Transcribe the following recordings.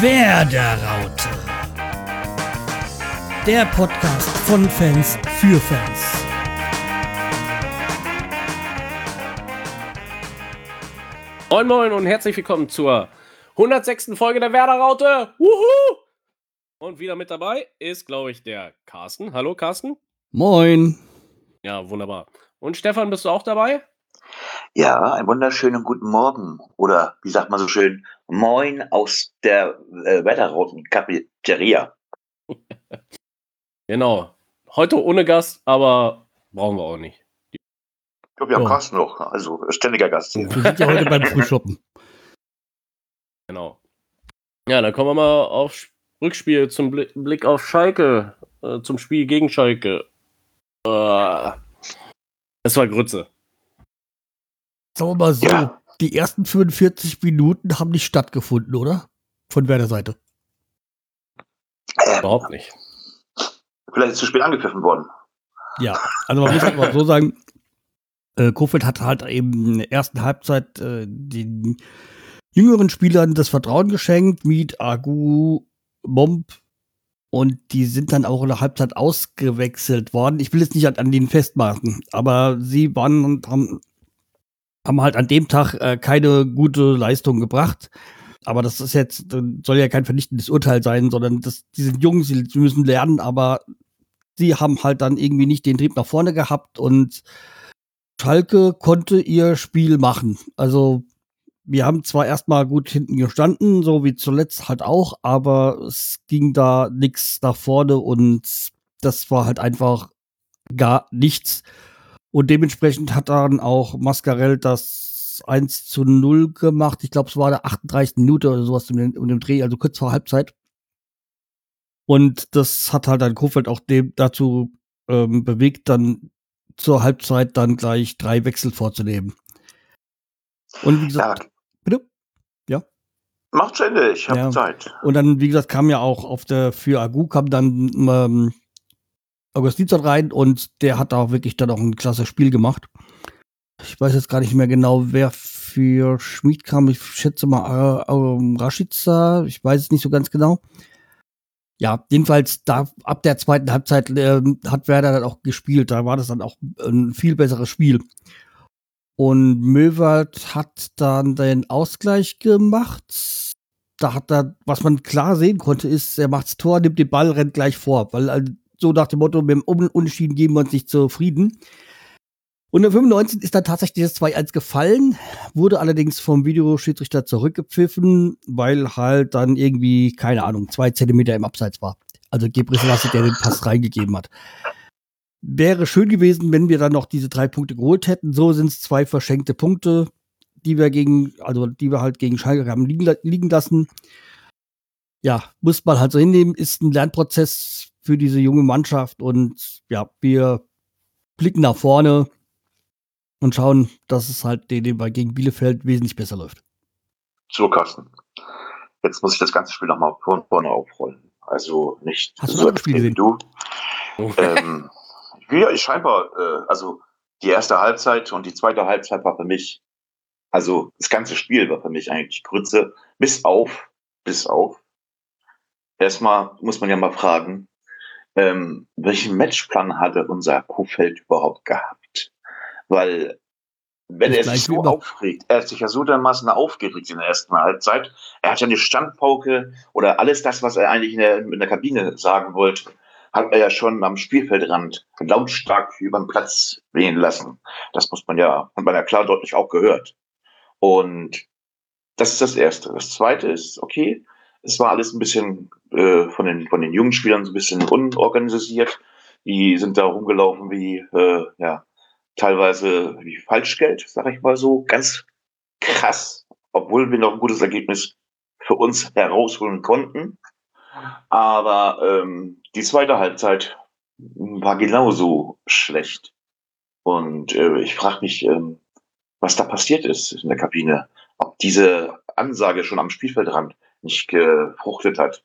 Werderaute. Der Podcast von Fans für Fans. Moin Moin und herzlich willkommen zur 106. Folge der Werderaute. Wuhu! Und wieder mit dabei ist, glaube ich, der Carsten. Hallo Carsten. Moin. Ja, wunderbar. Und Stefan, bist du auch dabei? Ja, einen wunderschönen guten Morgen. Oder wie sagt man so schön, Moin aus der äh, Wetterrauten-Cafeteria. Genau. Heute ohne Gast, aber brauchen wir auch nicht. Ich glaube, wir haben Ja. Carsten noch, also ständiger Gast. hier. Wir sind ja heute beim Frühshoppen. Genau. Ja, dann kommen wir mal aufs Rückspiel zum Bli- Blick auf Schalke. Äh, zum Spiel gegen Schalke. Äh, es war Grütze. Sagen wir mal so, Ja. die ersten 45 Minuten haben nicht stattgefunden, oder? Von Werder Seite. Ähm, Überhaupt nicht. vielleicht ist zu spät angepfiffen worden. Ja, also man muss halt mal so sagen, äh, Kofeld hat halt eben in der ersten Halbzeit äh, den jüngeren Spielern das Vertrauen geschenkt, Miet, Agu, Bomb und die sind dann auch in der Halbzeit ausgewechselt worden. Ich will jetzt nicht an, an denen festmachen, aber sie waren und haben, haben halt an dem Tag äh, keine gute Leistung gebracht. Aber das ist jetzt, äh, soll ja kein vernichtendes Urteil sein, sondern das, die sind jung, sie, sie müssen lernen, aber sie haben halt dann irgendwie nicht den Trieb nach vorne gehabt und Schalke konnte ihr Spiel machen. Also wir haben zwar erstmal gut hinten gestanden, so wie zuletzt halt auch, aber es ging da nichts nach vorne und das war halt einfach gar nichts. Und dementsprechend hat dann auch Mascarell das 1 zu 0 gemacht. Ich glaube, es war der 38. Minute oder sowas um den, um den Dreh, also kurz vor Halbzeit. Und das hat halt dann Kofeld auch dem dazu ähm, bewegt, dann zur Halbzeit dann gleich drei Wechsel vorzunehmen. Und wie Ja, gesagt, bitte? macht zu Ende, ich habe Ja. Zeit. Und dann, wie gesagt, kam ja auch auf der, für Agu kam dann ähm, Augustinsson rein und der hat auch wirklich dann auch ein klasse Spiel gemacht. Ich weiß jetzt gar nicht mehr genau, wer für Schmid kam. Ich schätze mal äh, ähm, Rashica. Ich weiß es nicht so ganz genau. Ja, jedenfalls da ab der zweiten Halbzeit ähm, hat Werder dann auch gespielt. Da war das dann auch ein viel besseres Spiel. Und Möwald hat dann den Ausgleich gemacht. Da hat er, was man klar sehen konnte, ist, er macht's Tor, nimmt den Ball, rennt gleich vor. Weil also, so nach dem Motto, mit dem Un- Unentschieden geben wir uns nicht zufrieden. Und in 95 ist dann tatsächlich das 2-1 gefallen, wurde allerdings vom Videoschiedsrichter zurückgepfiffen, weil halt dann irgendwie, keine Ahnung, zwei Zentimeter im Abseits war. Also Gebre Selassie, der den Pass reingegeben hat. Wäre schön gewesen, wenn wir dann noch diese drei Punkte geholt hätten. So sind es zwei verschenkte Punkte, die wir gegen, also die wir halt gegen Schalke haben liegen, liegen lassen. Ja, muss man halt so hinnehmen, ist ein Lernprozess für diese junge Mannschaft und ja, wir blicken nach vorne und schauen, dass es halt den bei gegen Bielefeld wesentlich besser läuft. So, Carsten. Jetzt muss ich das ganze Spiel nochmal von vorne aufrollen. Also nicht Hast du so Spiele extrem wie du. ähm, ja, ich scheinbar, äh, also die erste Halbzeit und die zweite Halbzeit war für mich, also das ganze Spiel war für mich eigentlich Grütze, bis auf, bis auf. Erstmal muss man ja mal fragen, ähm, welchen Matchplan hatte unser Kuhfeld überhaupt gehabt? Weil, wenn Das er sich so aufregt, er hat sich ja so dermaßen aufgeregt in der ersten Halbzeit, er hat ja eine Standpauke oder alles das, was er eigentlich in der, in der Kabine sagen wollte, hat er ja schon am Spielfeldrand lautstark über den Platz wehen lassen. Das muss man ja, hat man ja klar deutlich auch gehört. Und das ist das Erste. Das Zweite ist, okay, es war alles ein bisschen äh, von, den, von den jungen Spielern so ein bisschen unorganisiert. Die sind da rumgelaufen wie, äh, ja, teilweise wie Falschgeld, sag ich mal so. Ganz krass, obwohl wir noch ein gutes Ergebnis für uns herausholen konnten. Aber ähm, die zweite Halbzeit war genauso schlecht. Und äh, ich frage mich, ähm, was da passiert ist in der Kabine. Ob diese Ansage schon am Spielfeldrand nicht gefruchtet hat.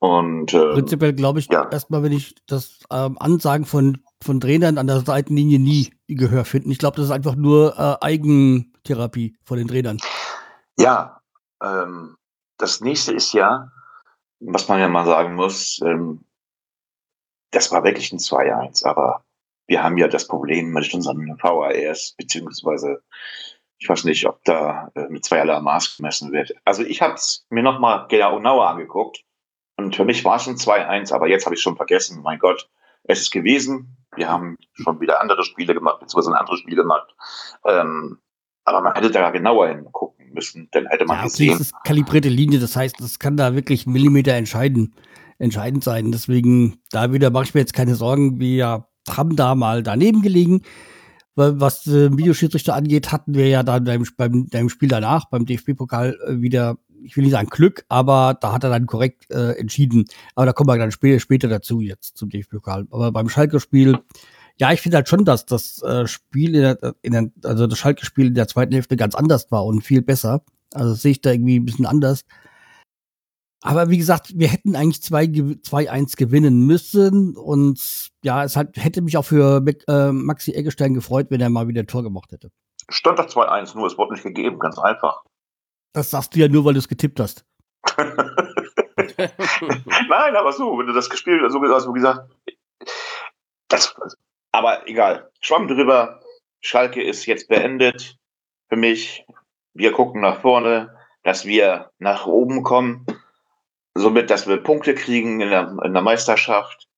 Und ähm, Prinzipiell glaube ich ja. erstmal, wenn ich das ähm, Ansagen von, von Trainern an der Seitenlinie nie Gehör finden. Ich glaube, das ist einfach nur äh, Eigentherapie von den Trainern. Ja, ähm, das nächste ist ja, was man ja mal sagen muss, ähm, das war wirklich ein 2-1, aber wir haben ja das Problem mit unseren VARs, beziehungsweise ich weiß nicht, ob da äh, mit zweierlei Maß gemessen wird. Also ich habe es mir nochmal genau genauer angeguckt und für mich war es ein 2-1, aber jetzt habe ich schon vergessen, mein Gott, es ist gewesen. Wir haben schon wieder andere Spiele gemacht, beziehungsweise ein anderes Spiel gemacht. Ähm, aber man hätte da genauer hingucken müssen, dann hätte man Ja, gesehen. das ist kalibrierte Linie, das heißt, das kann da wirklich Millimeter entscheiden, entscheidend sein. Deswegen, da wieder mache ich mir jetzt keine Sorgen. Wir haben da mal daneben gelegen. Was äh, Videoschiedsrichter angeht, hatten wir ja dann beim, beim, beim Spiel danach, beim DFB-Pokal, äh, wieder, ich will nicht sagen Glück, aber da hat er dann korrekt äh, entschieden. Aber da kommen wir dann später, später dazu jetzt zum DFB-Pokal. Aber beim Schalke-Spiel, ja, ich finde halt schon, dass das äh, Spiel, in der, in der, also das Schalke-Spiel in der zweiten Hälfte ganz anders war und viel besser. Also sehe ich da irgendwie ein bisschen anders. Aber wie gesagt, wir hätten eigentlich 2-1 gewinnen müssen. Und ja, es hat, hätte mich auch für äh, Maxi Eggestein gefreut, wenn er mal wieder ein Tor gemacht hätte. Stand doch 2-1, nur es wurde nicht gegeben, ganz einfach. Das sagst du ja nur, weil du es getippt hast. Nein, aber so, wenn du das gespielt hast, so gesagt, so gesagt das, aber egal. Schwamm drüber. Schalke ist jetzt beendet für mich. Wir gucken nach vorne, dass wir nach oben kommen. Somit, dass wir Punkte kriegen in der, in der Meisterschaft.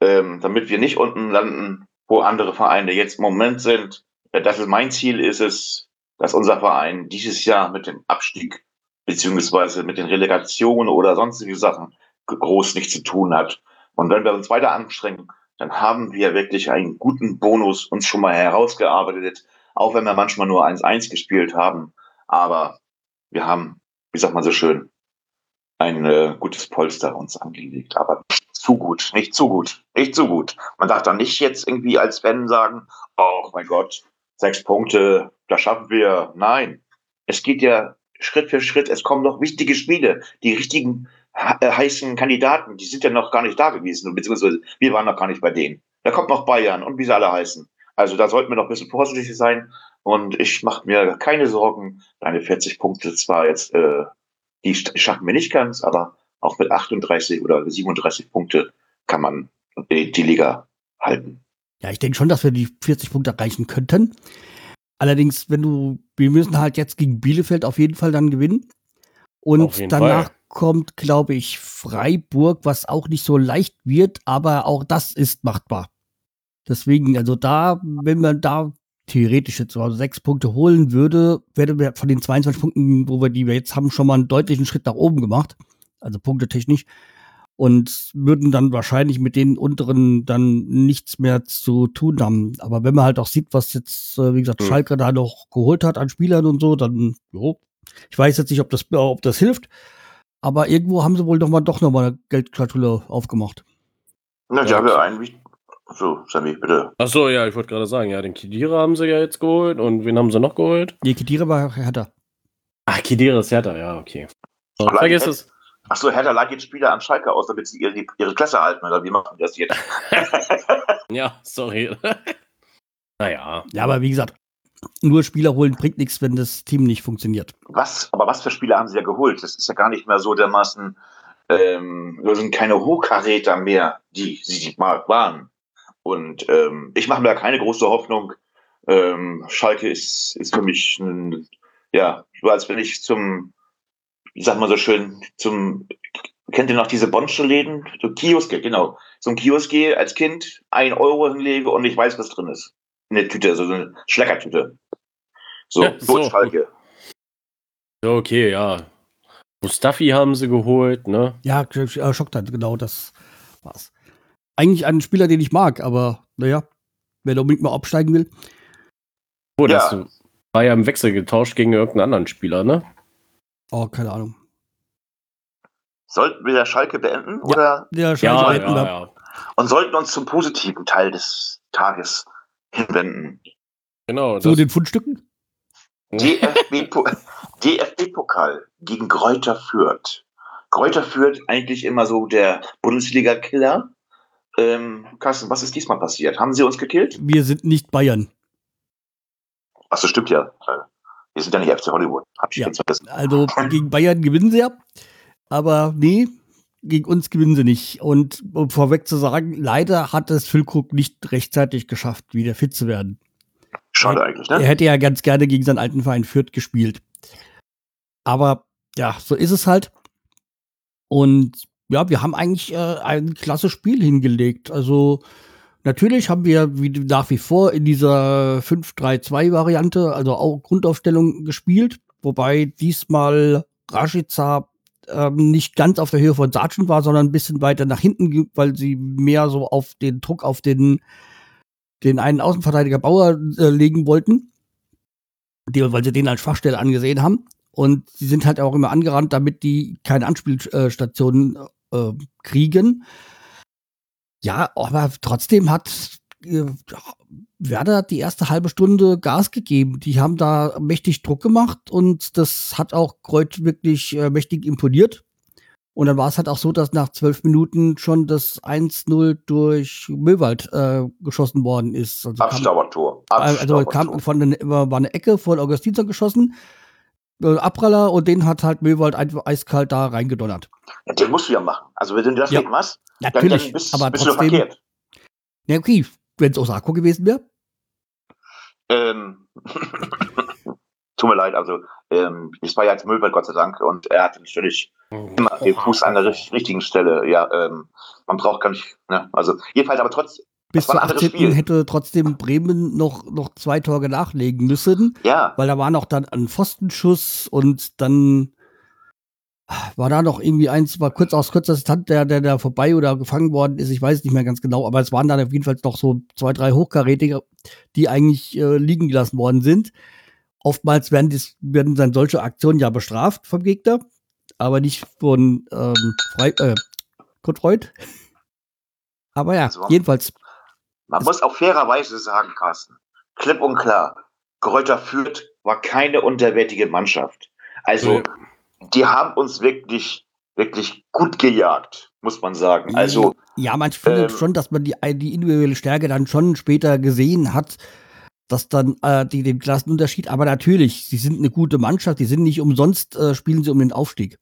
Ähm, damit wir nicht unten landen, wo andere Vereine jetzt im Moment sind. Äh, Das ist mein Ziel, ist es, dass unser Verein dieses Jahr mit dem Abstieg beziehungsweise mit den Relegationen oder sonstige Sachen groß nichts zu tun hat. Und wenn wir uns weiter anstrengen, dann haben wir wirklich einen guten Bonus uns schon mal herausgearbeitet, auch wenn wir manchmal nur 1-1 gespielt haben. Aber wir haben, wie sagt man so schön, ein äh, gutes Polster uns angelegt. Aber nicht zu gut, nicht zu gut, nicht zu gut. Man darf dann nicht jetzt irgendwie als Fan sagen, oh mein Gott, sechs Punkte, das schaffen wir. Nein, es geht ja Schritt für Schritt. Es kommen noch wichtige Spiele. Die richtigen äh, heißen Kandidaten, die sind ja noch gar nicht da gewesen, beziehungsweise wir waren noch gar nicht bei denen. Da kommt noch Bayern und wie sie alle heißen. Also da sollten wir noch ein bisschen vorsichtig sein. Und ich mache mir keine Sorgen. Deine 40 Punkte zwar jetzt, äh, die sch- schaffen wir nicht ganz, aber auch mit 38 oder 37 Punkte kann man die, die Liga halten. Ja, ich denke schon, dass wir die 40 Punkte erreichen könnten. Allerdings, wenn du, wir müssen halt jetzt gegen Bielefeld auf jeden Fall dann gewinnen. Und danach Fall. kommt, glaube ich, Freiburg, was auch nicht so leicht wird, aber auch das ist machbar. Deswegen, also da, wenn man da theoretisch jetzt so sechs Punkte holen würde, wäre wir von den 22 Punkten, wo wir die wir jetzt haben, schon mal einen deutlichen Schritt nach oben gemacht. Also punktetechnisch. Und würden dann wahrscheinlich mit den unteren dann nichts mehr zu tun haben. Aber wenn man halt auch sieht, was jetzt, äh, wie gesagt, Hm. Schalke da noch geholt hat an Spielern und so, dann, jo. Ich weiß jetzt nicht, ob das, ob das hilft. Aber irgendwo haben sie wohl doch mal doch noch mal eine Geldschatulle aufgemacht. Na, die Ja, haben ja einen, wie- so, Sammy, bitte. Ach so, ja, ich wollte gerade sagen, ja, den Kidira haben sie ja jetzt geholt und wen haben sie noch geholt? Die Kedira war härter. Ach, Kidira ist Hertha, ja, okay. So, Aber vergiss es. Ach so, Hertha leiht jetzt Spieler an Schalke aus, damit sie ihre, ihre Klasse halten, oder wie machen die das jetzt? Ja, sorry. naja. Ja, aber wie gesagt, nur Spieler holen bringt nichts, wenn das Team nicht funktioniert. Was, aber was für Spieler haben sie ja geholt? Das ist ja gar nicht mehr so dermaßen, ähm, das sind keine Hochkaräter mehr, die sie mal waren. Und ähm, ich mache mir da keine große Hoffnung. Ähm, Schalke ist, ist für mich ein, ja, so als wenn ich zum, ich sag mal so schön, zum, kennt ihr noch diese Bonsche-Läden? So Kioske, genau. Zum Kiosk gehe als Kind, ein Euro hinlege und ich weiß, was drin ist. Eine Tüte, so eine Schleckertüte. So, Ja, so, so. Schalke. Ja, Okay, ja. Mustafi haben sie geholt, ne? Ja, äh, Schocktant, genau, das war's. Eigentlich ein Spieler, den ich mag, aber naja, wer da unbedingt mal absteigen will. Oh, Ja. das war ja im Wechsel getauscht gegen irgendeinen anderen Spieler, ne? Oh, keine Ahnung. Sollten wir der Schalke beenden oder Der Ja, Schalke ja, ja. und sollten uns zum positiven Teil des Tages hinwenden? Genau. Zu den Fundstücken? DFB-Po- DFB-Pokal gegen Greuther Fürth. Greuther Fürth eigentlich immer so der Bundesliga-Killer. Ähm, Carsten, was ist diesmal passiert? Haben sie uns gekillt? Wir sind nicht Bayern. Ach, das stimmt ja. Wir sind ja nicht FC Hollywood. Hab ich Ja. jetzt vergessen. Also gegen Bayern gewinnen sie ja. Aber nee, gegen uns gewinnen sie nicht. Und um vorweg zu sagen, leider hat es Füllkrug nicht rechtzeitig geschafft, wieder fit zu werden. Schade eigentlich, ne? Er hätte ja ganz gerne gegen seinen alten Verein Fürth gespielt. Aber ja, so ist es halt. Und ja, wir haben eigentlich äh, ein klasse Spiel hingelegt. Also natürlich haben wir wie, nach wie vor in dieser 5-3-2-Variante, also auch Grundaufstellung gespielt, wobei diesmal Rashica ähm, nicht ganz auf der Höhe von Sargent war, sondern ein bisschen weiter nach hinten, weil sie mehr so auf den Druck auf den, den einen Außenverteidiger Bauer äh, legen wollten, die, weil sie den als Schwachstelle angesehen haben. Und sie sind halt auch immer angerannt, damit die keine Anspielstationen äh, kriegen. Ja, aber trotzdem hat äh, Werder die erste halbe Stunde Gas gegeben. Die haben da mächtig Druck gemacht und das hat auch Kreuz wirklich äh, mächtig imponiert. Und dann war es halt auch so, dass nach zwölf Minuten schon das 1-0 durch Möwald äh, geschossen worden ist. Also Abstaubertor. Also kam von der, war eine Ecke von Augustinsson geschossen äh, Abpraller und den hat halt Möwald einfach eiskalt da reingedonnert. Ja, den musst du ja machen. Also wenn du das ja. nicht machst, Natürlich, dann, dann bist, aber bist trotzdem, du verkehrt. Ja, okay, wenn es Osako gewesen wäre. Ähm, tut mir leid, also ähm, es war ja jetzt Möwald, Gott sei Dank, und er hatte natürlich immer den Fuß an der richtigen Stelle. Ja, ähm, man braucht gar nicht, ne? also jedenfalls aber trotzdem bis zur 18. hätte trotzdem Bremen noch, noch zwei Tore nachlegen müssen. Ja. Weil da war noch dann ein Pfostenschuss und dann war da noch irgendwie eins, war kurz aus kurzer Distanz, der, der da vorbei oder gefangen worden ist. Ich weiß nicht mehr ganz genau, aber es waren dann auf jeden Fall noch so zwei, drei Hochkarätige, die eigentlich äh, liegen gelassen worden sind. Oftmals werden, dies, werden dann solche Aktionen ja bestraft vom Gegner, aber nicht von ähm, Frei, äh, Kurt Freud. Aber ja, jedenfalls man muss auch fairerweise sagen, Carsten, klipp und klar, Kräuter Fürth war keine unterwertige Mannschaft. Also, die haben uns wirklich, wirklich gut gejagt, muss man sagen. Also, ja, man findet ähm, schon, dass man die, die individuelle Stärke dann schon später gesehen hat, dass dann äh, die den Klassenunterschied, aber natürlich, sie sind eine gute Mannschaft, die sind nicht umsonst, äh, spielen sie um den Aufstieg.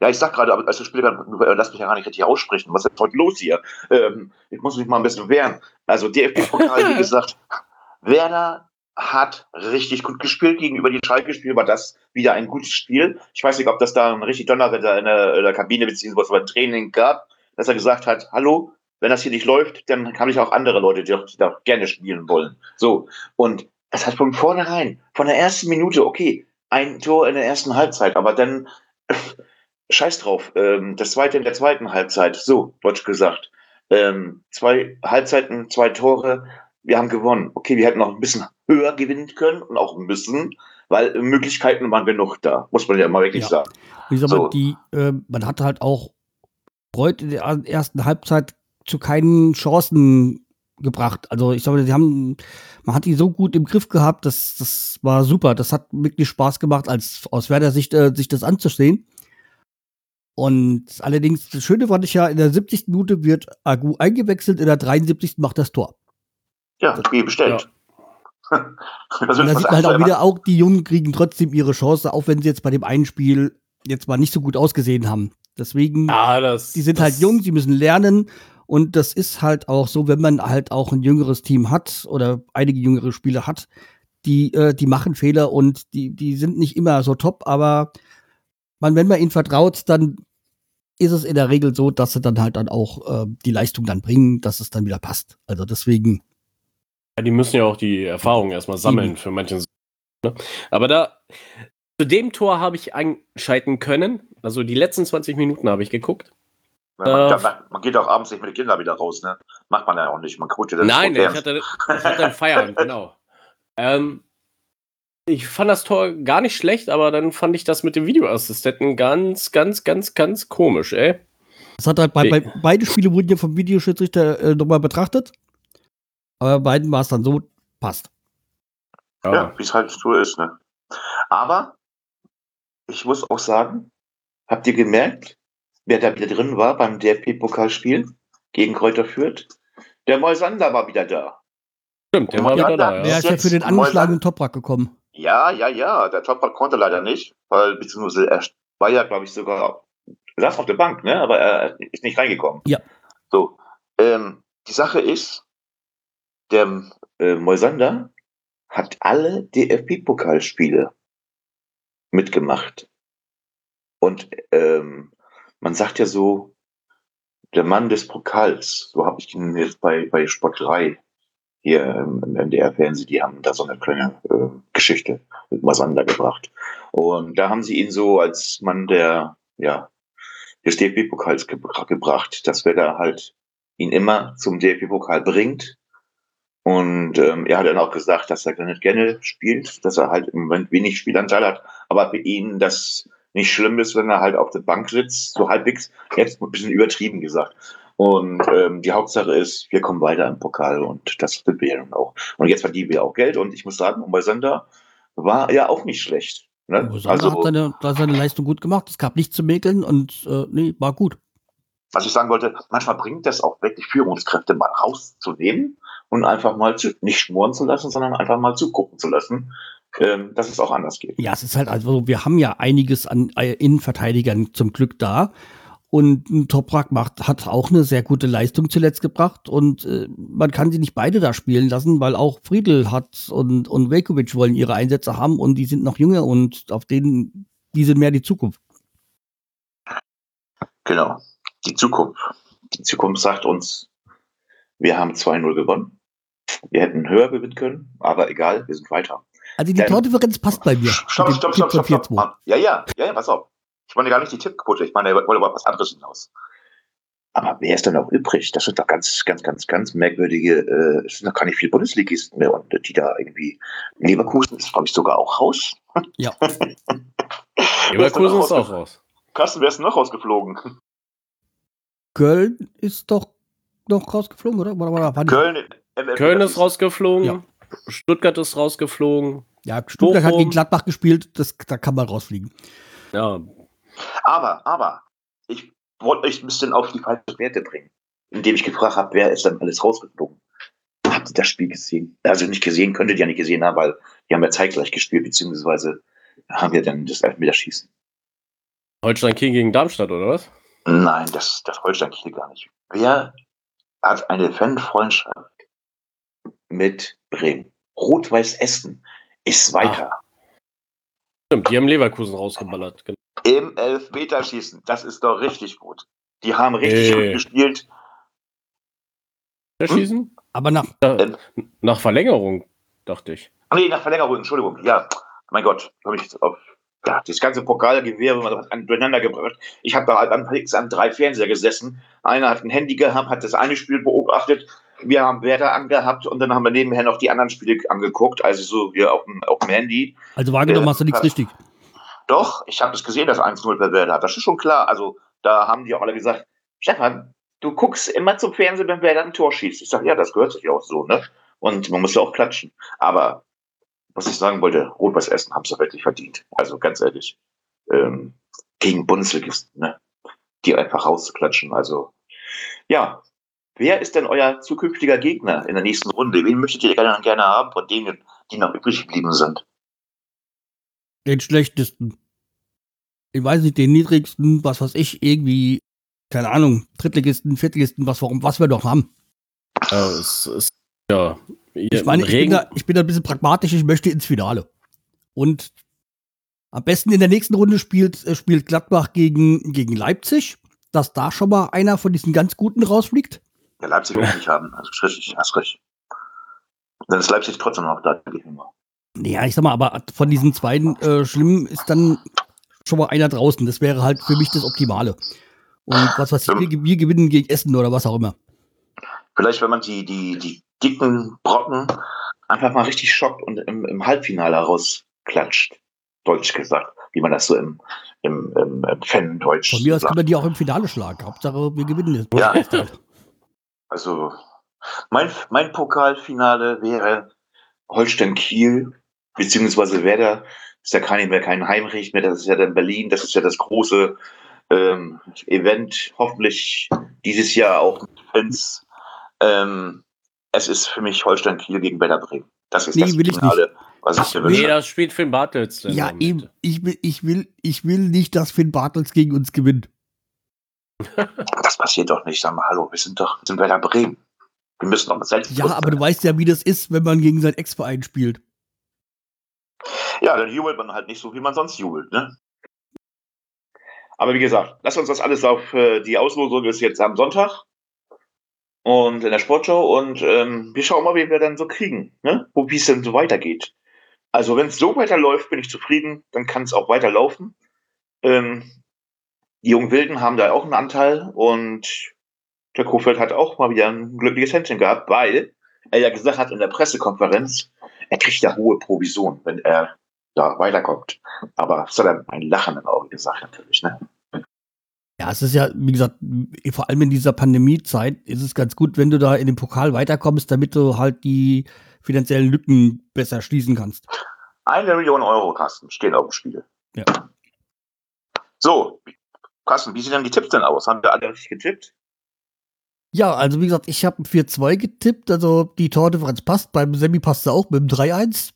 Ja, ich sag gerade, aber als Spieler, lass mich ja gar nicht richtig aussprechen. Was ist heute los hier? Ähm, ich muss mich mal ein bisschen wehren. Also DFB-Pokal, wie gesagt, Werder hat richtig gut gespielt gegenüber die Schalke-Spiel, war das wieder ein gutes Spiel. Ich weiß nicht, ob das da ein richtig Donnerwetter in der, in der Kabine beziehungsweise beim Training gab, dass er gesagt hat, hallo, wenn das hier nicht läuft, dann habe ich auch andere Leute, die, die da gerne spielen wollen. So, und es hat von vornherein, von der ersten Minute, okay, ein Tor in der ersten Halbzeit, aber dann Scheiß drauf. Ähm, das zweite in der zweiten Halbzeit. So, deutsch gesagt. Ähm, zwei Halbzeiten, zwei Tore. Wir haben gewonnen. Okay, wir hätten noch ein bisschen höher gewinnen können und auch ein bisschen, weil Möglichkeiten waren genug da. Muss man ja mal wirklich ja. sagen. Ich sag mal, so. die, äh, man hatte halt auch Freud in der ersten Halbzeit zu keinen Chancen gebracht. Also ich sage, sie haben, man hat die so gut im Griff gehabt, das, das war super. Das hat wirklich Spaß gemacht, als aus Werder Sicht äh, sich das anzusehen. Und allerdings, das Schöne fand ich ja, in der 70. Minute wird Agu eingewechselt, in der 73. macht das Tor. Ja, wie bestellt. Ja. da sieht man halt auch wieder, auch die Jungen kriegen trotzdem ihre Chance, auch wenn sie jetzt bei dem einen Spiel jetzt mal nicht so gut ausgesehen haben. Deswegen, ah, das, die sind halt jung, sie müssen lernen. Und das ist halt auch so, wenn man halt auch ein jüngeres Team hat oder einige jüngere Spieler hat, die, äh, die machen Fehler und die, die sind nicht immer so top, aber man, wenn man ihnen vertraut, dann ist es in der Regel so, dass sie dann halt dann auch äh, die Leistung dann bringen, dass es dann wieder passt. Also deswegen. Ja, die müssen ja auch die Erfahrung erstmal sammeln für manche. Ne? Aber da, zu dem Tor habe ich einschalten können. Also die letzten 20 Minuten habe ich geguckt. Ja, man, äh, man, geht auch abends nicht mit den Kindern wieder raus, ne? Macht man ja auch nicht. Man guckt ja das Nein, ich hatte, ich hatte ein Feierabend, genau. Ähm, ich fand das Tor gar nicht schlecht, aber dann fand ich das mit dem Videoassistenten ganz, ganz, ganz, ganz komisch, ey. Das hat halt bei, bei beide Spiele wurden ja vom Videoschiedsrichter äh, nochmal betrachtet. Aber bei beiden war es dann so, passt. Ja, ja wie es halt so ist, ne? Aber ich muss auch sagen, habt ihr gemerkt, wer da wieder drin war beim DFB-Pokalspiel gegen Kräuter Fürth? Der Moisander war wieder da. Stimmt, der war wieder da. Ja. Der ist ja für den angeschlagenen Toprak gekommen. Ja, ja, ja. Der Toprak konnte leider nicht, weil, beziehungsweise er war ja, glaube ich, sogar saß auf der Bank, ne? aber er ist nicht reingekommen. Ja. So, ähm, die Sache ist, der äh, Moisander hat alle DFB-Pokalspiele mitgemacht. Und ähm, man sagt ja so, der Mann des Pokals, so habe ich ihn jetzt bei, bei Sport 3 hier im, NDR-Fernsehen, die haben da so eine kleine äh, Geschichte mit Moisander gebracht. Und da haben sie ihn so als Mann der, ja, des DFB-Pokals ge gebracht, dass wer da halt ihn immer zum DFB-Pokal bringt. Und ähm, er hat dann auch gesagt, dass er nicht gerne spielt, dass er halt im Moment wenig Spielanteil hat, aber für ihn das nicht schlimm ist, wenn er halt auf der Bank sitzt, so halbwegs, jetzt ein bisschen übertrieben gesagt. Und ähm, die Hauptsache ist, wir kommen weiter im Pokal und das sind wir dann auch. Und jetzt verdienen wir auch Geld und ich muss sagen, bei Sender war er auch nicht schlecht. Ne? Also, hat seine, seine Leistung gut gemacht, es gab nichts zu mäkeln und äh, nee, war gut. Was ich sagen wollte, manchmal bringt das auch wirklich Führungskräfte mal rauszunehmen und einfach mal zu, nicht schmoren zu lassen, sondern einfach mal zugucken zu lassen, ähm, dass es auch anders geht. Ja, es ist halt also, wir haben ja einiges an äh, Innenverteidigern zum Glück da. Und ein Toprak macht, hat auch eine sehr gute Leistung zuletzt gebracht und äh, man kann sie nicht beide da spielen lassen, weil auch Friedel hat und, und Velkovic wollen ihre Einsätze haben und die sind noch jünger und auf denen, die sind mehr die Zukunft. Genau, die Zukunft. Die Zukunft sagt uns, wir haben 2-0 gewonnen. Wir hätten höher gewinnen können, aber egal, wir sind weiter. Also die Tordifferenz passt bei mir. Stopp, stopp, stopp, stopp, stopp. Ja, ja, ja, ja, pass auf. Ich meine gar nicht die Tippquote, ich meine, er wollte aber was anderes hinaus. Aber wer ist denn noch übrig? Das sind doch ganz, ganz, ganz, ganz merkwürdige, äh, es sind doch gar nicht viele Bundesligisten mehr, und die da irgendwie. Leverkusen ist, glaube ich, sogar auch raus. Ja. Leverkusen ist auch raus. Carsten, wer ist denn noch rausgeflogen? Köln ist doch noch rausgeflogen, oder? oder, oder Köln, Köln ist rausgeflogen. Ja. Stuttgart ist rausgeflogen. Ja, Stuttgart Bochum. hat gegen Gladbach gespielt, das, da kann man rausfliegen. Ja. Aber, aber, ich wollte euch ein bisschen auf die falsche Werte bringen, indem ich gefragt habe, wer ist dann alles rausgeflogen? Habt ihr das Spiel gesehen? Also nicht gesehen, könntet ihr ja nicht gesehen haben, weil die haben ja zeitgleich gespielt, beziehungsweise haben wir dann das Elfmeterschießen. Holstein Kiel gegen Darmstadt, oder was? Nein, das, das Holstein Kiel gar nicht. Wer hat eine Fanfreundschaft mit Bremen? Rot-Weiß Essen ist weiter. Ah. Stimmt, die haben Leverkusen rausgeballert. Genau. Im Elfmeterschießen, das ist doch richtig gut. Die haben richtig hey. gut gespielt. Schießen? Hm? Aber nach, äh, nach Verlängerung, dachte ich. Ach nee, nach Verlängerung, Entschuldigung. Ja, mein Gott, habe ich auf ja, das ganze Pokalgewehr durcheinander gebracht. Ich habe da am an drei Fernseher gesessen. Einer hat ein Handy gehabt, hat das eine Spiel beobachtet. Wir haben Werder angehabt und dann haben wir nebenher noch die anderen Spiele angeguckt. Also so hier auf dem, auf dem Handy. Also wahrgenommen äh, hast du nichts richtig. Doch, ich habe es gesehen, dass 1-0 bei Werder hat. Das ist schon klar. Also da haben die auch alle gesagt, Stefan, du guckst immer zum Fernsehen, wenn Werder ein Tor schießt. Ich sage, ja, das gehört sich auch so, ne? Und man muss ja auch klatschen. Aber was ich sagen wollte, Rot-Weiß Essen haben es wirklich verdient. Also ganz ehrlich, ähm, gegen Bundesligisten, ne? die einfach rauszuklatschen. Also ja, wer ist denn euer zukünftiger Gegner in der nächsten Runde? Wen möchtet ihr gerne, gerne haben von denen, die noch übrig geblieben sind? Den schlechtesten. Ich weiß nicht, den niedrigsten, was weiß ich, irgendwie, keine Ahnung, Drittligisten, Viertligisten, was, warum, was wir doch haben. Äh, es ist, ja, ich meine, ich bin, da, ich bin da ein bisschen pragmatisch, ich möchte ins Finale. Und am besten in der nächsten Runde spielt, äh, spielt Gladbach gegen, gegen Leipzig, dass da schon mal einer von diesen ganz Guten rausfliegt. Ja, Leipzig will ich nicht haben, also richtig, hast recht. Dann ist Leipzig trotzdem noch da, immer. Ja, ich sag mal, aber von diesen beiden äh, Schlimmen ist dann schon mal einer draußen. Das wäre halt für mich das Optimale. Und was weiß ich, wir, wir gewinnen gegen Essen oder was auch immer. Vielleicht, wenn man die, die, die dicken Brocken einfach mal richtig schockt und im, im Halbfinale rausklatscht. Deutsch gesagt, wie man das so im, im, im, im Fan-Deutsch Von mir aus kann man die auch im Finale schlagen. Hauptsache, wir gewinnen jetzt. Ja. Also, mein, mein Pokalfinale wäre Holstein-Kiel, beziehungsweise Werder. Ist ja kein, mehr kein Heimrecht mehr, das ist ja dann Berlin, das ist ja das große ähm, Event, hoffentlich dieses Jahr auch mit Fans. Ähm, es ist für mich Holstein Kiel gegen Werder Bremen. Das ist nee, das Finale, was ich mir wünsche. Nee, das spielt Finn Bartels. Ja, eben. Ich will, ich, will, ich will nicht, dass Finn Bartels gegen uns gewinnt. das passiert doch nicht. Sag mal, hallo, wir sind doch, wir sind Werder Bremen. Wir müssen doch selbst. Ja, aber du weißt ja, wie das ist, wenn man gegen seinen Ex-Verein spielt. Ja, dann jubelt man halt nicht so, wie man sonst jubelt, ne? Aber wie gesagt, lass uns das alles auf äh, die Auslosung ist jetzt am Sonntag und in der Sportschau und ähm, wir schauen mal, wie wir dann so kriegen, ne? Wo wie es denn so weitergeht. Also wenn es so weiterläuft, bin ich zufrieden, dann kann es auch weiterlaufen. Ähm, die jungen Wilden haben da auch einen Anteil und der Kofeld hat auch mal wieder ein glückliches Händchen gehabt, weil er ja gesagt hat in der Pressekonferenz, er kriegt ja hohe Provision, wenn er da weiterkommt. Aber hat er ein Lachen im Auge gesagt, natürlich. Ne? Ja, es ist ja, wie gesagt, vor allem in dieser Pandemiezeit ist es ganz gut, wenn du da in den Pokal weiterkommst, damit du halt die finanziellen Lücken besser schließen kannst. Eine Million Euro, Carsten, stehen auf dem Spiel. Ja. So, Carsten, wie sehen denn die Tipps denn aus? Haben wir alle richtig getippt? Ja, also wie gesagt, ich habe 4-2 getippt, also die Tordifferenz passt. Beim Semi passt sie auch mit dem 3-1.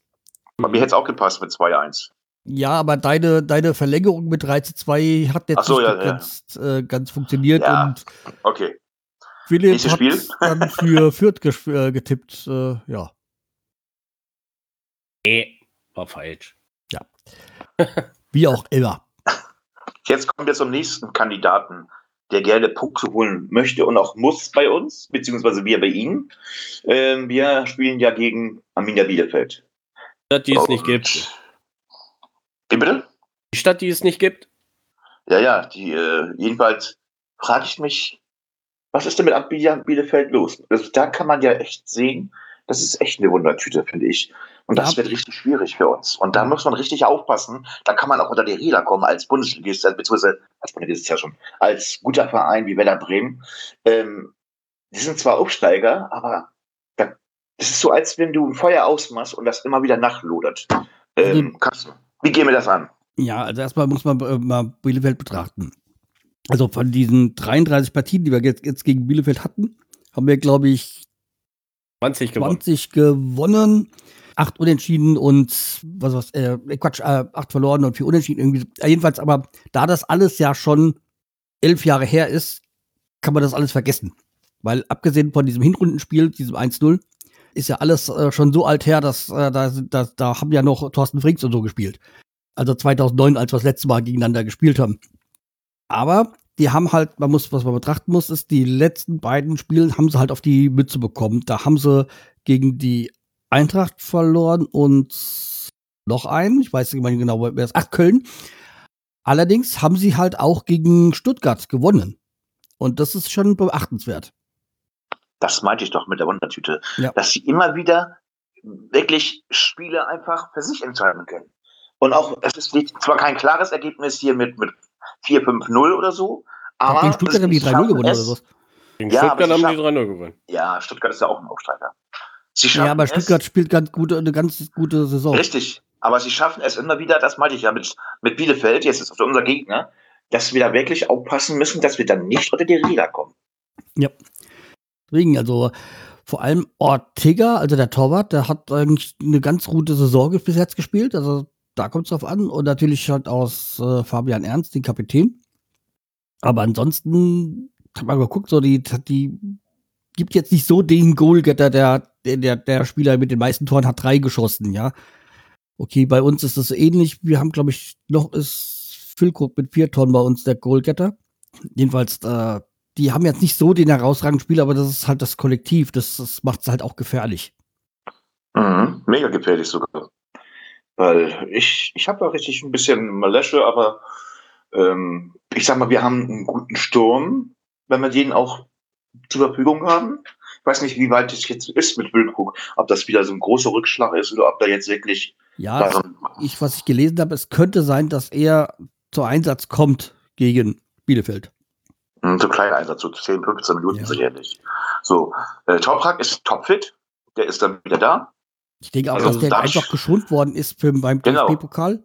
Bei mir hätte es auch gepasst mit 2-1. Ja, aber deine, deine Verlängerung mit 3 zu 2 hat jetzt so, nicht ja, ja. ganz, Äh, ganz funktioniert Ja. und Okay. Philipp Nächstes hat Spiel? dann für Fürth äh, getippt. Äh, ja. Nee, war falsch. Wie auch immer. Jetzt kommen wir zum nächsten Kandidaten, der gerne Punkte holen möchte und auch muss bei uns, beziehungsweise wir bei Ihnen. Ähm, wir spielen ja gegen Arminia Bielefeld. Stadt, die es nicht Und- gibt. Wie bitte? Die Stadt, die es nicht gibt. Ja, ja, die, äh, jedenfalls frage ich mich, was ist denn mit Arminia Bielefeld los? Also da kann man ja echt sehen, das ist echt eine Wundertüte, finde ich. Und das Ja. wird richtig schwierig für uns. Und da muss man richtig aufpassen. Da kann man auch unter die Räder kommen als Bundesligist, beziehungsweise als Bundesligist ja schon, als guter Verein wie Werder Bremen. Ähm, die sind zwar Aufsteiger, aber da, das ist so, als wenn du ein Feuer ausmachst und das immer wieder nachlodert. Ähm, kannst, du- wie gehen wir das an? Ja, also erstmal muss man äh, mal Bielefeld betrachten. Also von diesen 33 Partien, die wir jetzt, jetzt gegen Bielefeld hatten, haben wir, glaube ich, 20 gewonnen. 20 gewonnen, 8 unentschieden und was was, äh, Quatsch, äh, 8 verloren und 4 unentschieden irgendwie. Äh, jedenfalls, aber da das alles ja schon elf Jahre her ist, kann man das alles vergessen. Weil abgesehen von diesem Hinrundenspiel, diesem 1-0, ist ja alles äh, schon so alt her, dass äh, da, da, da haben ja noch Thorsten Frings und so gespielt. Also 2009, als wir das letzte Mal gegeneinander gespielt haben. Aber die haben halt, man muss, was man betrachten muss, ist, die letzten beiden Spiele haben sie halt auf die Mütze bekommen. Da haben sie gegen die Eintracht verloren und noch einen, ich weiß nicht mehr genau, wer ist, ach, Köln. Allerdings haben sie halt auch gegen Stuttgart gewonnen. Und das ist schon beachtenswert. Das meinte ich doch mit der Wundertüte. Ja. Dass sie immer wieder wirklich Spiele einfach für sich entscheiden können. Und auch, es ist nicht, zwar kein klares Ergebnis hier mit, mit 4-5-0 oder so, aber. gegen Stuttgart haben die sie 3-0 schaffen gewonnen es- oder was? Gegen Ja, Stuttgart haben die 3-0 gewonnen. Ja, Stuttgart ist ja auch ein Aufsteiger. Sie schaffen Ja, aber es- Stuttgart spielt ganz gute, eine ganz gute Saison. Richtig. Aber sie schaffen es immer wieder, das meinte ich ja mit, mit Bielefeld, jetzt ist es unser Gegner, dass wir da wirklich aufpassen müssen, dass wir dann nicht unter die Räder kommen. Deswegen, also vor allem Ortega, also der Torwart, der hat eigentlich eine ganz gute Saison bis jetzt gespielt. Also da kommt es drauf an. Und natürlich halt aus äh, Fabian Ernst, den Kapitän. Aber ansonsten hat man geguckt, so die, die gibt jetzt nicht so den Goalgetter, der, der, der, der Spieler mit den meisten Toren hat drei geschossen, ja. Okay, bei uns ist das ähnlich. Wir haben, glaube ich, noch ist Füllkrug mit vier Tonnen bei uns der Goalgetter. Jedenfalls, äh, die haben jetzt nicht so den herausragenden Spieler, aber das ist halt das Kollektiv. Das, das macht es halt auch gefährlich. Mhm. Mega gefährlich sogar. Weil ich, ich habe da richtig ein bisschen Malesche, aber ähm, ich sag mal, wir haben einen guten Sturm, wenn wir den auch zur Verfügung haben. Ich weiß nicht, wie weit es jetzt ist mit Wilkuk, ob das wieder so ein großer Rückschlag ist oder ob da jetzt wirklich Ja, ich, was ich gelesen habe, es könnte sein, dass er zu Einsatz kommt gegen Bielefeld. ein so kleiner Einsatz, so 10, 15 Minuten Ja. sicherlich. So, äh, Toprak ist topfit, der ist dann wieder da. Ich denke auch, Also dass der einfach geschont worden ist für, beim Genau. DFB-Pokal.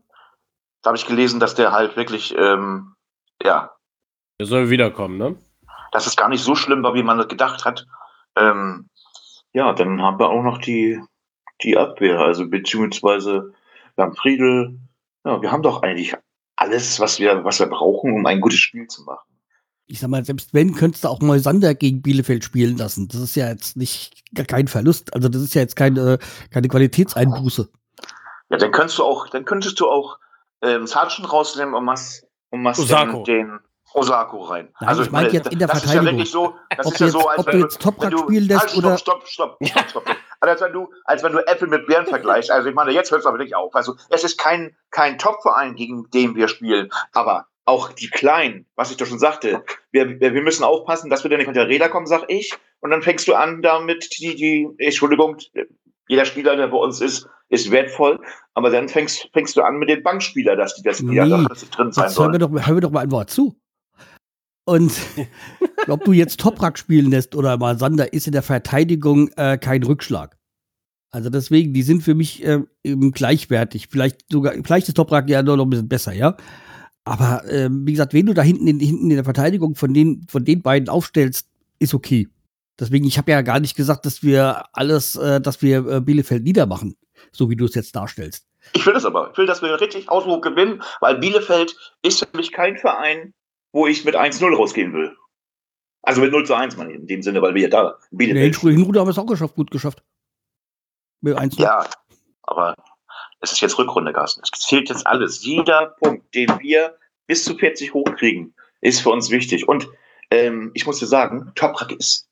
Da habe ich gelesen, dass der halt wirklich, ähm, ja, Der soll wiederkommen, ne? dass es gar nicht so schlimm war, wie man das gedacht hat. Ähm, ja, dann haben wir auch noch die, die Abwehr, also beziehungsweise wir haben Friedel. Ja, wir haben doch eigentlich alles, was wir, was wir brauchen, um ein gutes Spiel zu machen. ich sag mal, selbst wenn, könntest du auch Moisander gegen Bielefeld spielen lassen. Das ist ja jetzt nicht kein Verlust. Also das ist ja jetzt keine, keine Qualitätseinbuße. Ja, dann könntest du auch, dann könntest du auch ähm, Sargent rausnehmen und machst, und machst den Osako rein. Nein, ich meine jetzt in der das Verteidigung. Ist ja wirklich so, das Ob ist ja jetzt- so, als ob wenn du jetzt Toprak spielen lässt halt, stopp, oder- Stopp, stopp, stopp, stopp. Also als wenn du, als wenn du Äpfel mit Bären vergleichst. Also ich meine, jetzt hört es aber nicht auf. Also es ist kein, kein Top-Verein, gegen den wir spielen, aber auch die Kleinen, was ich doch schon sagte, wir, wir müssen aufpassen, dass wir da nicht unter Räder kommen, sag ich. Und dann fängst du an, damit die, die, Entschuldigung, jeder Spieler, der bei uns ist, ist wertvoll, aber dann fängst, fängst du an mit den Bankspielern, dass die das Nee, drin sein Jetzt hören wir, sollen. doch, hören wir doch mal ein Wort zu. Und ob du jetzt Toprak spielen lässt oder mal Sander, ist in der Verteidigung äh, kein Rückschlag. Also deswegen, die sind für mich äh, eben gleichwertig. Vielleicht sogar, vielleicht ist Toprak ja nur noch ein bisschen besser, ja. Aber ähm, wie gesagt, wen du da hinten in, hinten in der Verteidigung von den, von den beiden aufstellst, ist okay. Deswegen, ich habe ja gar nicht gesagt, dass wir alles, äh, dass wir äh, Bielefeld niedermachen, so wie du es jetzt darstellst. Ich will das aber. Ich will, dass wir richtig Ausdruck gewinnen, weil Bielefeld ist für mich kein Verein, wo ich mit 1-0 rausgehen will. Also mit 0 zu 1, meine ich, in dem Sinne, weil wir ja da Bielefeld. Hinrunde Hinrunde haben wir es auch geschafft, gut geschafft. Mit 1 Ja, aber es ist jetzt Rückrunde, Carsten. Es zählt jetzt alles. Jeder Punkt, den wir bis zu 40 hochkriegen, ist für uns wichtig. Und ähm, ich muss dir sagen, Toprak ist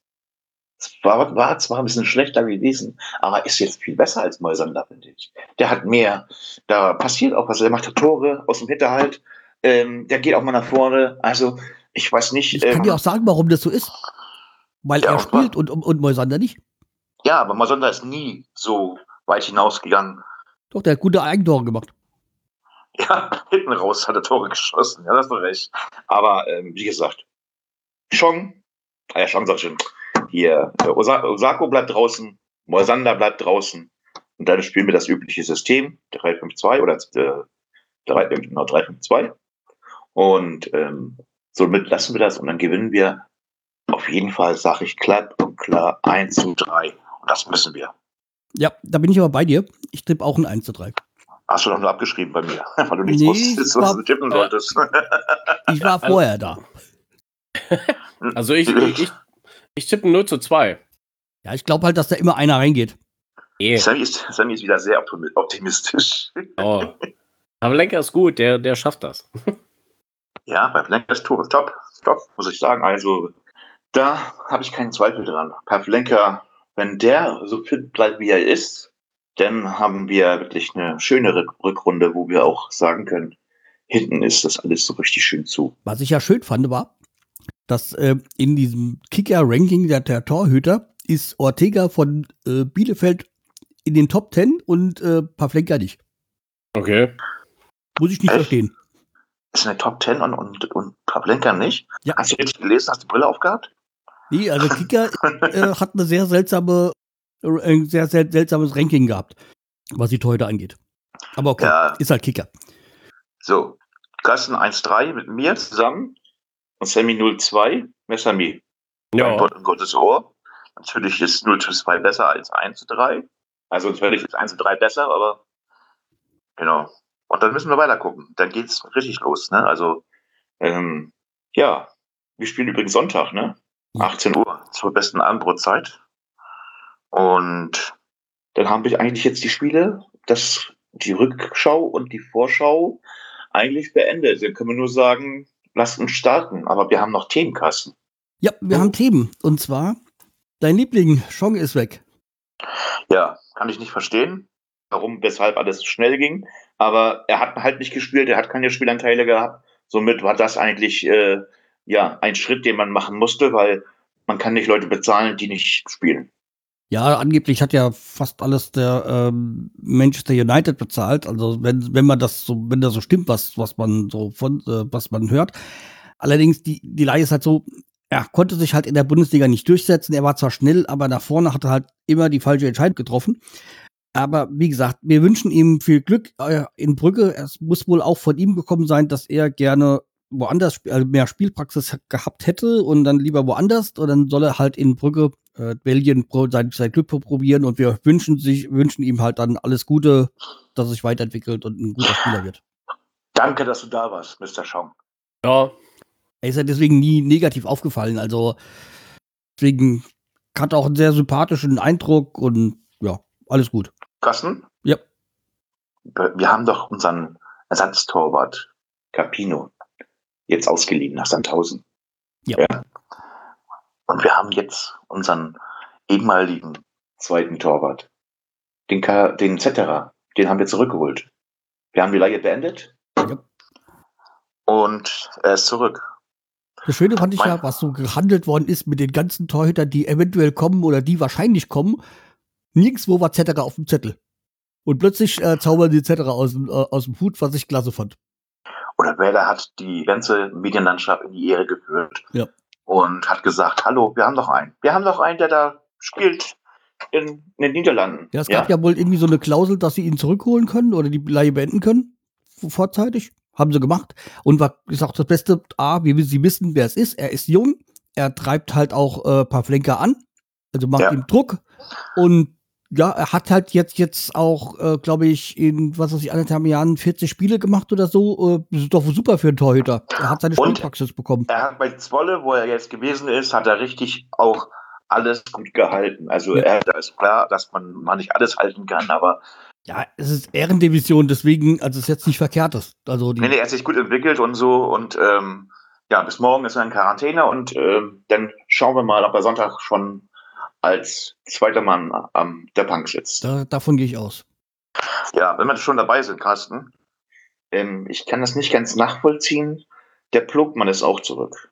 war, war zwar ein bisschen schlechter gewesen, aber ist jetzt viel besser als Moisander, finde ich. Der hat mehr, da passiert auch was. Der macht Tore aus dem Hinterhalt, ähm, der geht auch mal nach vorne. Also, ich weiß nicht. Ich kann ähm, dir auch sagen, warum das so ist. Weil Ja, er spielt und, und, und Moisander nicht. ja, aber Moisander ist nie so weit hinausgegangen. Doch, der hat gute Eigentore gemacht. Ja, hinten raus hat er Tore geschossen. Ja, das du recht. Aber ähm, wie gesagt, Chong, ah ja, Chong sag ich schon, hier, äh, Osa Osako bleibt draußen, Moisander bleibt draußen. Und dann spielen wir das übliche System, 3-5-2 oder äh, 3, genau, 3-5-2. Und ähm, somit lassen wir das und dann gewinnen wir auf jeden Fall, sage ich klapp und klar, 1 zu 3. Und das müssen wir. Ja, da bin ich aber bei dir. Ich tippe auch ein 1 zu 3. Hast du doch nur abgeschrieben bei mir, weil du nichts Nee, wusstest, ich was war- du tippen solltest. Ich war vorher da. Also ich, ich, ich, ich tippe 0 zu 2. Ja, ich glaube halt, dass da immer einer reingeht. Eh. Sammy ist, Sammy ist wieder sehr optimi- optimistisch. Oh. Aber Lenker ist gut, der, der schafft das. Ja, bei Pavlenka ist top, top, muss ich sagen. Also, da habe ich keinen Zweifel dran. Pavlenka, wenn der so fit bleibt, wie er ist, dann haben wir wirklich eine schönere Rückrunde, wo wir auch sagen können, hinten ist das alles so richtig schön zu. Was ich ja schön fand, war, dass äh, in diesem Kicker-Ranking der, der Torhüter ist Ortega von äh, Bielefeld in den Top 10 und äh, Pavlenka nicht. Okay. Muss ich nicht Echt? verstehen. Ist in der Top 10 und, und, und Pavlenka nicht? Ja. Hast du richtig gelesen? Hast du die Brille aufgehabt? Nee, also Kicker äh, hat eine sehr seltsame, äh, ein sehr, sehr seltsames Ranking gehabt, was die Torhüter angeht. Aber okay, Ja. ist halt Kicker. So, Carsten 1-3 mit mir zusammen und Sammy 0-2. Wer ist Sammy? Ein Ja. Gott, ein Gottes Ohr. Natürlich ist 0 zu 2 besser als 1 zu 3. Also natürlich ist 1 zu 3 besser, aber genau. Und dann müssen wir weiter gucken. Dann geht's richtig los. Ne? Also, ähm, ja, wir spielen übrigens Sonntag, ne? Ja. 18 Uhr zur besten Abendbrotzeit. Und dann haben wir eigentlich jetzt die Spiele, das, die Rückschau und die Vorschau eigentlich beendet. Dann können wir nur sagen, lasst uns starten. Aber wir haben noch Themenkasten. Ja, wir haben Themen. Und zwar, dein Liebling, Chong ist weg. Ja, kann ich nicht verstehen, warum, weshalb alles so schnell ging. Aber er hat halt nicht gespielt, er hat keine Spielanteile gehabt. Somit war das eigentlich äh, ja ein Schritt, den man machen musste, weil man kann nicht Leute bezahlen, die nicht spielen. Ja, angeblich hat ja fast alles der ähm, Manchester United bezahlt. Also wenn, wenn man das so, wenn das so stimmt, was, was man so von, äh, was man hört. Allerdings, die, die Leihe ist halt so, er konnte sich halt in der Bundesliga nicht durchsetzen. Er war zwar schnell, aber nach vorne hat er halt immer die falsche Entscheidung getroffen. Aber wie gesagt, wir wünschen ihm viel Glück äh, in Brügge. Es muss wohl auch von ihm gekommen sein, dass er gerne woanders also mehr Spielpraxis gehabt hätte und dann lieber woanders. Und dann soll er halt in Brügge äh, Belgien sein, sein Glück probieren. Und wir wünschen sich, wünschen ihm halt dann alles Gute, dass er sich weiterentwickelt und ein guter Spieler wird. Danke, dass du da warst, Mr. Schaum. Ja. er ist ja deswegen nie negativ aufgefallen. Also deswegen hat er auch einen sehr sympathischen Eindruck und ja, alles gut. Carsten? Ja. Wir haben doch unseren Ersatztorwart Capino jetzt ausgeliehen nach Sandhausen. Ja. Und wir haben jetzt unseren ehemaligen zweiten Torwart, den, Ka den Zetterer, den haben wir zurückgeholt. Wir haben die Leihe beendet. Ja. Und er ist zurück. Das Schöne fand ich Mein- ja, was so gehandelt worden ist mit den ganzen Torhütern, die eventuell kommen oder die wahrscheinlich kommen. Nirgendwo war Zetterer auf dem Zettel. Und plötzlich äh, zaubern die Zetterer aus, dem, äh, aus dem Hut, was ich klasse fand. Oder Werder hat die ganze Medienlandschaft in die Ehre geführt. Ja. Und hat gesagt, hallo, wir haben doch einen. Wir haben doch einen, der da spielt in, in den Niederlanden. Ja, es gab ja wohl irgendwie so eine Klausel, dass sie ihn zurückholen können oder die Leihe beenden können. Vorzeitig. Haben sie gemacht. Und war, ist auch das Beste, A, wie sie wissen, wer es ist. Er ist jung. Er treibt halt auch äh, ein paar Flenker an. Also macht Ja. ihm Druck. Und ja, er hat halt jetzt, jetzt auch, äh, glaube ich, in, was weiß ich, anderthalb Jahren 40 Spiele gemacht oder so. Äh, das ist doch super für einen Torhüter. Er hat seine Und- Spielpraxis bekommen. Er hat bei Zwolle, wo er jetzt gewesen ist, hat er richtig auch alles gut gehalten. Also Ja. er, da ist klar, dass man, man nicht alles halten kann, aber Ja, es ist Ehrendivision, deswegen, also es ist jetzt nicht verkehrt ist. Also die, nee, nee, er hat sich gut entwickelt und so und ähm, ja, bis morgen ist er in Quarantäne und ähm, dann schauen wir mal, ob er Sonntag schon als zweiter Mann am der Bank sitzt. da, davon gehe ich aus. Ja, wenn wir schon dabei sind, Carsten, ähm, ich kann das nicht ganz nachvollziehen. Der Plugmann ist auch zurück.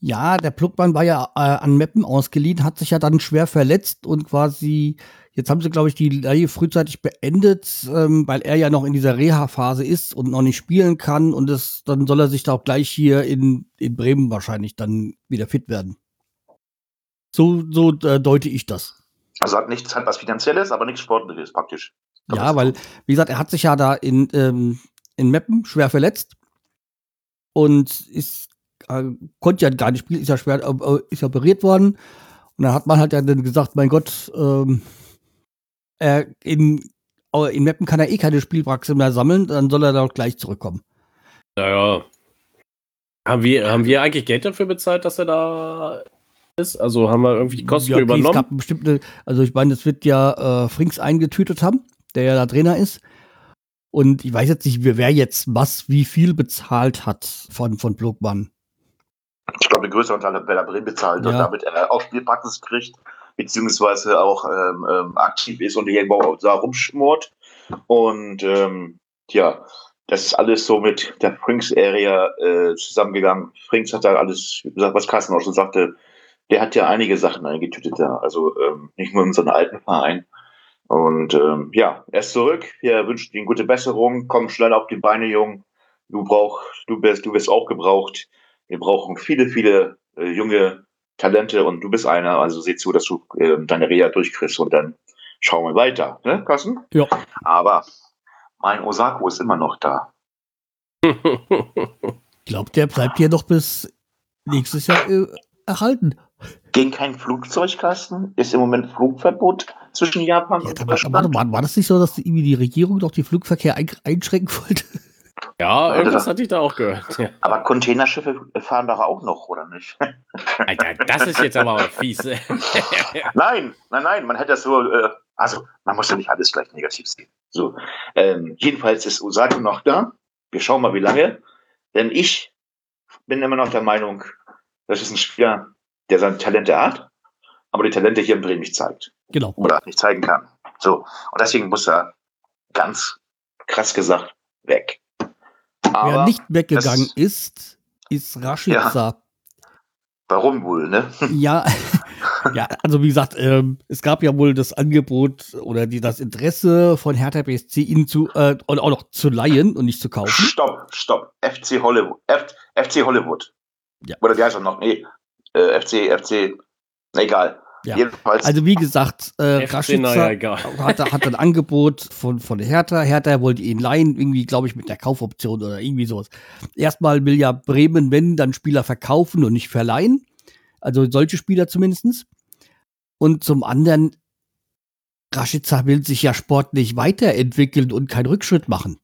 Ja, der Pluckmann war ja äh, an Meppen ausgeliehen, hat sich ja dann schwer verletzt und quasi, jetzt haben sie, glaube ich, die Leihe frühzeitig beendet, ähm, weil er ja noch in dieser Reha-Phase ist und noch nicht spielen kann und das, dann soll er sich da auch gleich hier in, in Bremen wahrscheinlich dann wieder fit werden. So, so äh, deute ich das. Also hat nichts, hat was Finanzielles, aber nichts Sportliches praktisch. Kann Ja, weil, wie gesagt, er hat sich ja da in, ähm, in Meppen schwer verletzt und ist, äh, konnte ja gar nicht spielen, ist ja schwer, äh, ist ja operiert worden. Und dann hat man halt ja dann gesagt, mein Gott, ähm, er in, in Meppen kann er eh keine Spielpraxis mehr sammeln, dann soll er doch gleich zurückkommen. Naja. Haben wir, haben wir eigentlich Geld dafür bezahlt, dass er da ist? Also haben wir irgendwie die Kosten Ja, okay, Es übernommen? gab bestimmte, also ich meine, es wird ja äh, Frings eingetütet haben, der ja da Trainer ist. Und ich weiß jetzt nicht, wer jetzt was, wie viel bezahlt hat von, von Blogmann. Ich glaube, der größere Teil hat Werder Bremen bezahlt und Ja. damit er auch Spielpraxis kriegt, beziehungsweise auch ähm, ähm, aktiv ist und irgendwo da rumschmort. Und ähm, ja, das ist alles so mit der Frings Area äh, zusammengegangen. Frings hat da alles gesagt, was Carsten auch schon sagte. Der hat ja einige Sachen eingetütet da, also ähm, nicht nur in so einem alten Verein. Und ähm, ja, er ist zurück. Wir wünschen ihm gute Besserung. Komm schnell auf die Beine, Jung. Du brauchst, du bist, du bist auch gebraucht. Wir brauchen viele, viele äh, junge Talente und du bist einer. Also seh zu, dass du äh, deine Reha durchkriegst und dann schauen wir weiter, ne, Carsten? Ja. Aber mein Osako ist immer noch da. Ich glaube, der bleibt hier noch bis nächstes Jahr äh, erhalten. Gegen kein Flugzeug, Carsten? Ist im Moment Flugverbot zwischen Japan Ja, und Deutschland? war, war das nicht so, dass irgendwie die Regierung doch den Flugverkehr ein, einschränken wollte? ja, Alter. irgendwas hatte ich da auch gehört. Ja. Aber Containerschiffe fahren doch auch noch, oder nicht? Alter, das ist jetzt aber mal fies. Nein, nein, nein, man hätte das so, äh, also man muss ja nicht alles gleich negativ sehen. So, ähm, jedenfalls ist Osako noch da. Wir schauen mal, wie lange. Denn ich bin immer noch der Meinung, das ist ein Spieler, der seine Talente hat, aber die Talente hier in Bremen nicht zeigt Genau. oder nicht zeigen kann. So, und deswegen muss er ganz krass gesagt weg. Aber Wer nicht weggegangen ist, ist Rashica. warum wohl, ne? Ja, ja, also wie gesagt, ähm, es gab ja wohl das Angebot oder die, das Interesse von Hertha BSC, ihn zu äh, und auch noch zu leihen und nicht zu kaufen. Stopp, stopp. FC Hollywood. F FC Hollywood. Ja. Oder wie heißt er noch? Nee. Äh, FC, FC. Na, egal. Ja. Jedenfalls. Also wie gesagt, äh, Rashica egal. hatte, hatte ein Angebot von, von der Hertha. Hertha wollte ihn leihen, irgendwie, glaube ich, mit der Kaufoption oder irgendwie sowas. Erstmal will ja Bremen, wenn, dann Spieler verkaufen und nicht verleihen. Also solche Spieler zumindestens. Und zum anderen, Rashica will sich ja sportlich weiterentwickeln und keinen Rückschritt machen.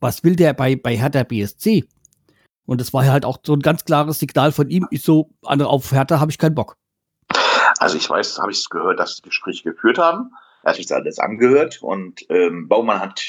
Was will der bei, bei Hertha BSC? Und das war halt auch so ein ganz klares Signal von ihm. Ich so, auf Hertha habe ich keinen Bock. Also ich weiß, habe ich gehört, dass sie Gespräche geführt haben. Er hat sich das alles angehört und ähm, Baumann hat,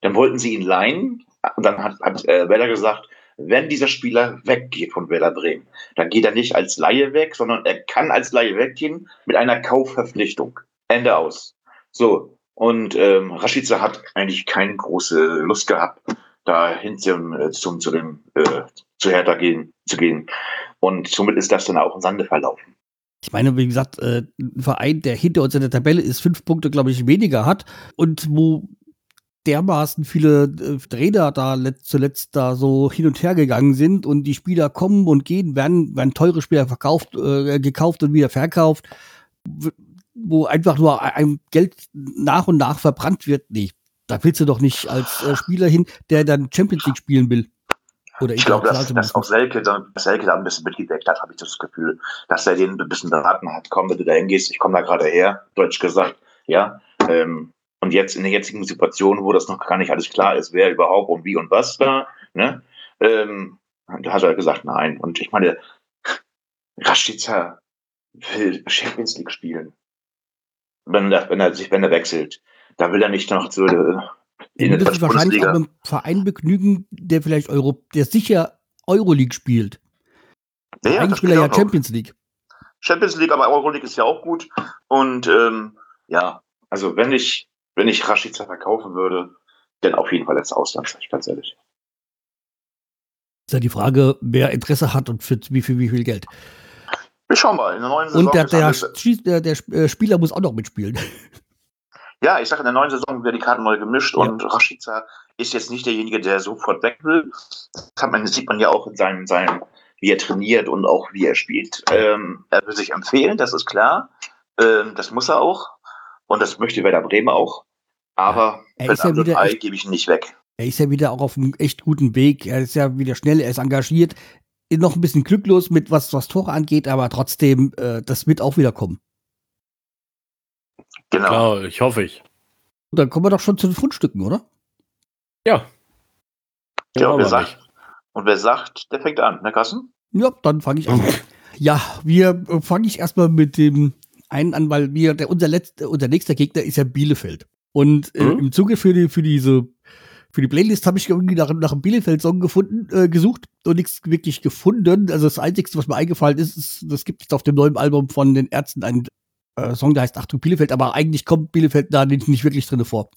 dann wollten sie ihn leihen und dann hat, hat äh, Weller gesagt, wenn dieser Spieler weggeht von Werder Bremen, dann geht er nicht als Laie weg, sondern er kann als Laie weggehen mit einer Kaufverpflichtung. Ende aus. So, und ähm, Rashica hat eigentlich keine große Lust gehabt, da hin zum, äh, zum, zu dem äh, zu Hertha gehen, zu gehen. Und somit ist das dann auch im Sande verlaufen. Ich meine, wie gesagt, äh, ein Verein, der hinter uns in der Tabelle ist, fünf Punkte, glaube ich, weniger hat und wo dermaßen viele äh, Trainer da zuletzt da so hin und her gegangen sind und die Spieler kommen und gehen, werden, werden teure Spieler verkauft, äh, gekauft und wieder verkauft, wo einfach nur ein Geld nach und nach verbrannt wird. Nee, da willst du doch nicht als äh, Spieler hin, der dann Champions League spielen will. Oder ich glaube, dass, dass auch Selke, Selke da ein bisschen mitgedeckt hat, habe ich das Gefühl, dass er den ein bisschen beraten hat. Komm, wenn du da hingehst, ich komme da gerade her, deutsch gesagt, ja. Ähm, und jetzt in der jetzigen Situation, wo das noch gar nicht alles klar ist, wer überhaupt und wie und was da, ne, ähm, da hat er gesagt, nein. Und ich meine, Rashica will Champions League spielen. Wenn er, wenn er sich, wenn er wechselt. Da will er nicht noch so äh, in sich wahrscheinlich auch mit einem Verein begnügen, der vielleicht Euro, der sicher Euroleague spielt. Ja, ja, Eigentlich will er ja Champions League. Champions League, aber Euroleague ist ja auch gut. Und ähm, ja, also wenn ich, wenn ich Rashica verkaufen würde, dann auf jeden Fall als Ausland, sag ich ganz ehrlich. Ist ja die Frage, wer Interesse hat und für wie viel, wie viel Geld. Wir schauen mal. In der neuen Saison und der, der, der, der, äh, Spieler muss auch noch mitspielen. Ja, ich sage, in der neuen Saison werden die Karten neu gemischt ja. und Rashica ist jetzt nicht derjenige, der sofort weg will. Das man, sieht man ja auch in seinem, seinem, wie er trainiert und auch wie er spielt. Ähm, er will sich empfehlen, das ist klar. Ähm, das muss er auch. Und das möchte Werder Bremen auch. Aber ja, er ist ja wieder Ei gebe ich ihn nicht weg. Er ist ja wieder auch auf einem echt guten Weg. Er ist ja wieder schnell, er ist engagiert. Noch ein bisschen glücklos mit was, was Tore angeht, aber trotzdem, äh, das wird auch wieder kommen. Genau. Klar, ich hoffe ich. Dann kommen wir doch schon zu den Fundstücken, oder? Ja. Ja, wer sagt, und wer sagt, der fängt an, ne, Kassen? Ja, dann fange ich an. ja, wir äh, fange ich erstmal mit dem einen an, weil wir, der, unser, letzter, unser nächster Gegner ist ja Bielefeld. Und äh, mhm. im Zuge für, die, für diese für die Playlist habe ich irgendwie nach, nach einem Bielefeld-Song gefunden, äh, gesucht und nichts wirklich gefunden. Also das Einzige, was mir eingefallen ist, ist, das gibt es auf dem neuen Album von den Ärzten ein äh, Song, der heißt Achtung Bielefeld, aber eigentlich kommt Bielefeld da nicht, nicht wirklich drin vor.